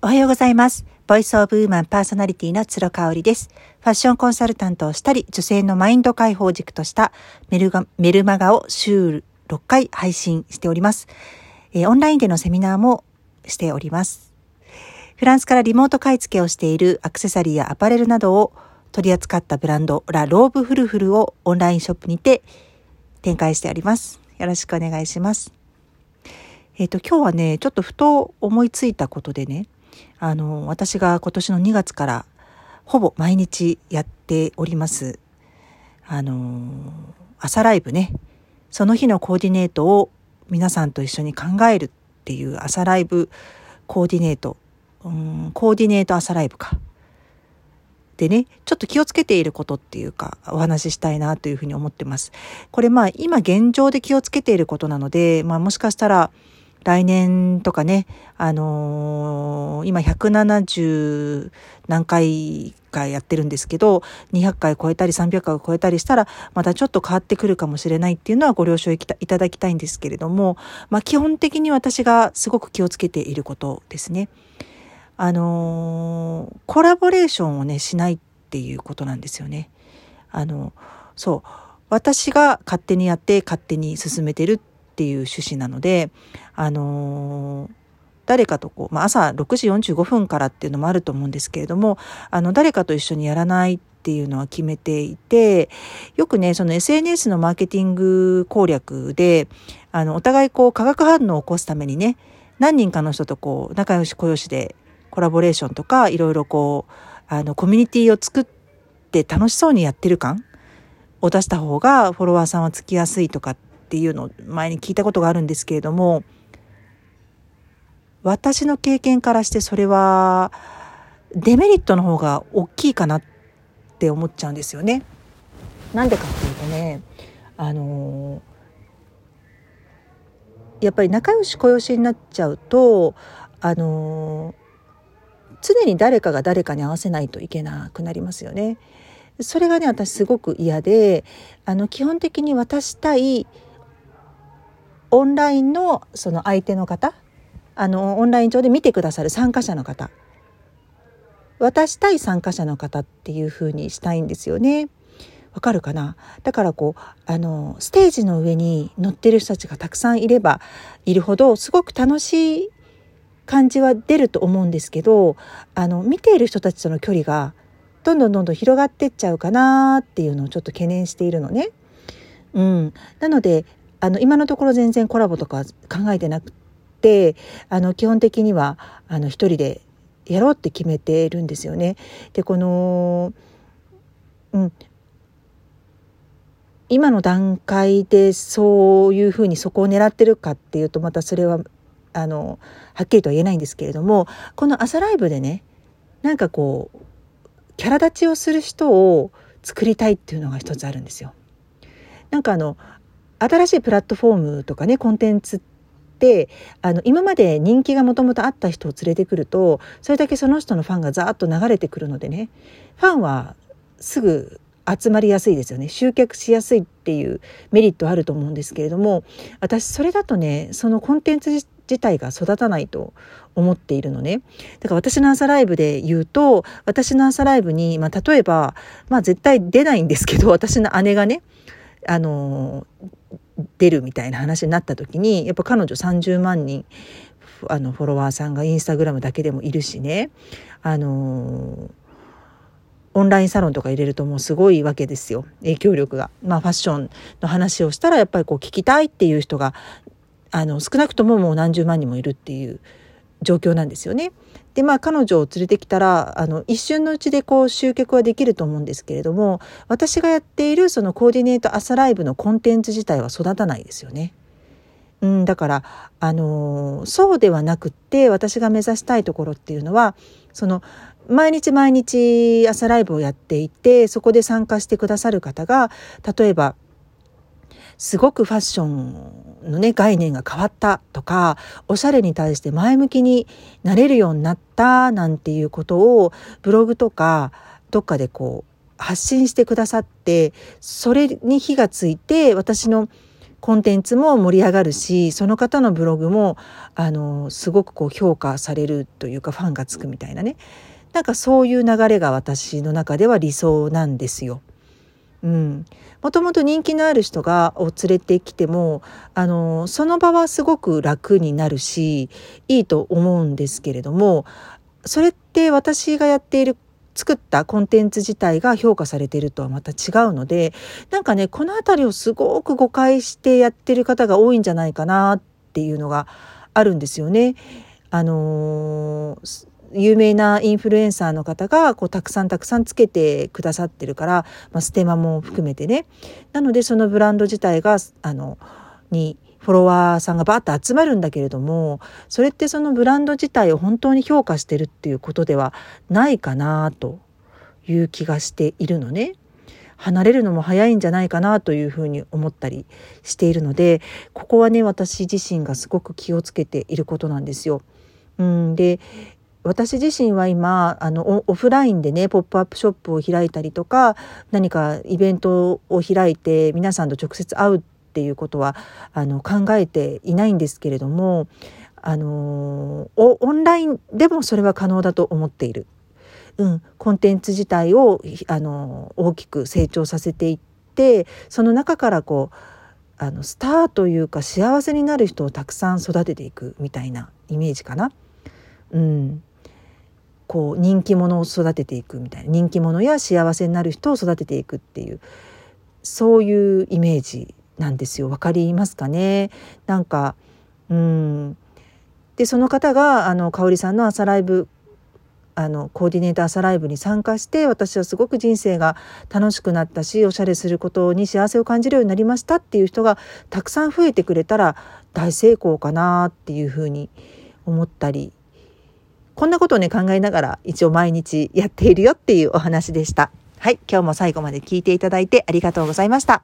おはようございます。ボイスオブウーマンパーソナリティの鶴香織です。ファッションコンサルタントをしたり、女性のマインド解放軸としたメルメルマガを週6回配信しております、えー、オンラインでのセミナーもしております。フランスからリモート買い付けをしているアクセサリーやアパレルなどを取り扱ったブランドラ・ローブフルフルをオンラインショップにて展開しております。よろしくお願いします。えっ、ー、と、今日はね、ちょっとふと思いついたことでね、あの、私が今年の2月からほぼ毎日やっております。あの、朝ライブね。その日のコーディネートを皆さんと一緒に考えるっていう朝ライブコーディネート。うん、コーディネート朝ライブか。でね、ちょっと気をつけていることっていうか、お話ししたいなというふうに思ってます。これまあ今現状で気をつけていることなので、まあもしかしたら、来年とかね、あのー、今170何回かやってるんですけど、200回超えたり300回超えたりしたら、またちょっと変わってくるかもしれないっていうのはご了承いただきたいんですけれども、まあ基本的に私がすごく気をつけていることですね。あのー、コラボレーションをね、しないっていうことなんですよね。あの、そう。私が勝手にやって勝手に進めてるっていう趣旨なので、あのー、誰かとこう、まあ、朝6時45分からっていうのもあると思うんですけれども、あの、誰かと一緒にやらないっていうのは決めていて、よくね、その SNS のマーケティング攻略で、あの、お互いこう化学反応を起こすためにね、何人かの人とこう、仲良し小良しでコラボレーションとか、いろいろこう、あの、コミュニティを作って楽しそうにやってる感を出した方がフォロワーさんはつきやすいとかっっていうのを前に聞いたことがあるんですけれども、私の経験からしてそれはデメリットの方が大きいかなって思っちゃうんですよね。なんでかっていうとね、あのやっぱり仲良し小良しになっちゃうと、あの常に誰かが誰かに合わせないといけなくなりますよね。それがね私すごく嫌であの基本的に渡したいオンラインのその相手の方あのオンライン上で見てくださる参加者の方渡したい参加者の方っていう風にしたいんですよね。わかるかな？だからこうあのステージの上に乗ってる人たちがたくさんいればいるほどすごく楽しい感じは出ると思うんですけどあの見ている人たちとの距離がどんどんどんどん広がってっちゃうかなっていうのをちょっと懸念しているのね。うん、なのであの今のところ全然コラボとか考えてなくてあの基本的にはあの一人でやろうって決めてるんですよね。でこの、うん、今の段階でそういうふうにそこを狙ってるかっていうとまたそれはあのはっきりとは言えないんですけれどもこの朝ライブでねなんかこうキャラ立ちをする人を作りたいっていうのが一つあるんですよ。なんかあの新しいプラットフォームとかねコンテンツってあの今まで人気がもともとあった人を連れてくるとそれだけその人のファンがザーッと流れてくるのでねファンはすぐ集まりやすいですよね。集客しやすいっていうメリットあると思うんですけれども私それだとねそのコンテンツ自体が育たないと思っているのね。だから私の朝ライブで言うと私の朝ライブに、まあ、例えば、まあ、絶対出ないんですけど私の姉がねあの出るみたいな話になった時にやっぱ彼女30万人あのフォロワーさんがインスタグラムだけでもいるしねあのオンラインサロンとか入れるともうすごいわけですよ影響力が。まあファッションの話をしたらやっぱりこう聞きたいっていう人があの少なくとももう何十万人もいるっていう状況なんですよね。でまあ彼女を連れてきたらあの一瞬のうちでこう集客はできると思うんですけれども私がやっているそのコーディネート朝ライブのコンテンツ自体は育たないですよね。うん、だからあのそうではなくって私が目指したいところっていうのはその毎日毎日朝ライブをやっていてそこで参加してくださる方が例えばすごくファッションのね概念が変わったとかおしゃれに対して前向きになれるようになったなんていうことをブログとかどっかでこう発信してくださってそれに火がついて私のコンテンツも盛り上がるしその方のブログもあのすごくこう評価されるというかファンがつくみたいなねなんかそういう流れが私の中では理想なんですよ。うん、もともと人気のある人がを連れてきてもあのその場はすごく楽になるしいいと思うんですけれどもそれって私がやっている作ったコンテンツ自体が評価されているとはまた違うのでなんかねこの辺りをすごく誤解してやってる方が多いんじゃないかなっていうのがあるんですよね。あのー有名なインフルエンサーの方がこうたくさんたくさんつけてくださってるから、まあ、ステマも含めてねなのでそのブランド自体があのにフォロワーさんがバーッと集まるんだけれどもそれってそのブランド自体を本当に評価してるっていうことではないかなという気がしているのね。離れるのも早いんじゃないかなというふうに思ったりしているのでここはね私自身がすごく気をつけていることなんですよ。うん、で私自身は今あのオフラインでねポップアップショップを開いたりとか何かイベントを開いて皆さんと直接会うっていうことはあの考えていないんですけれどもあのオンラインでもそれは可能だと思っている。うん、コンテンツ自体をあの大きく成長させていってその中からこうあのスターというか幸せになる人をたくさん育てていくみたいなイメージかな。うん、こう人気者を育てていくみたいな人気者や幸せになる人を育てていくっていうそういうイメージなんですよ。わかりますかね？なんかうんでその方があの香さんの朝ライブあのコーディネーター朝ライブに参加して私はすごく人生が楽しくなったしおしゃれすることに幸せを感じるようになりましたっていう人がたくさん増えてくれたら大成功かなっていうふうに思ったりこんなことをね、考えながら一応毎日やっているよっていうお話でした。はい、今日も最後まで聞いていただいてありがとうございました。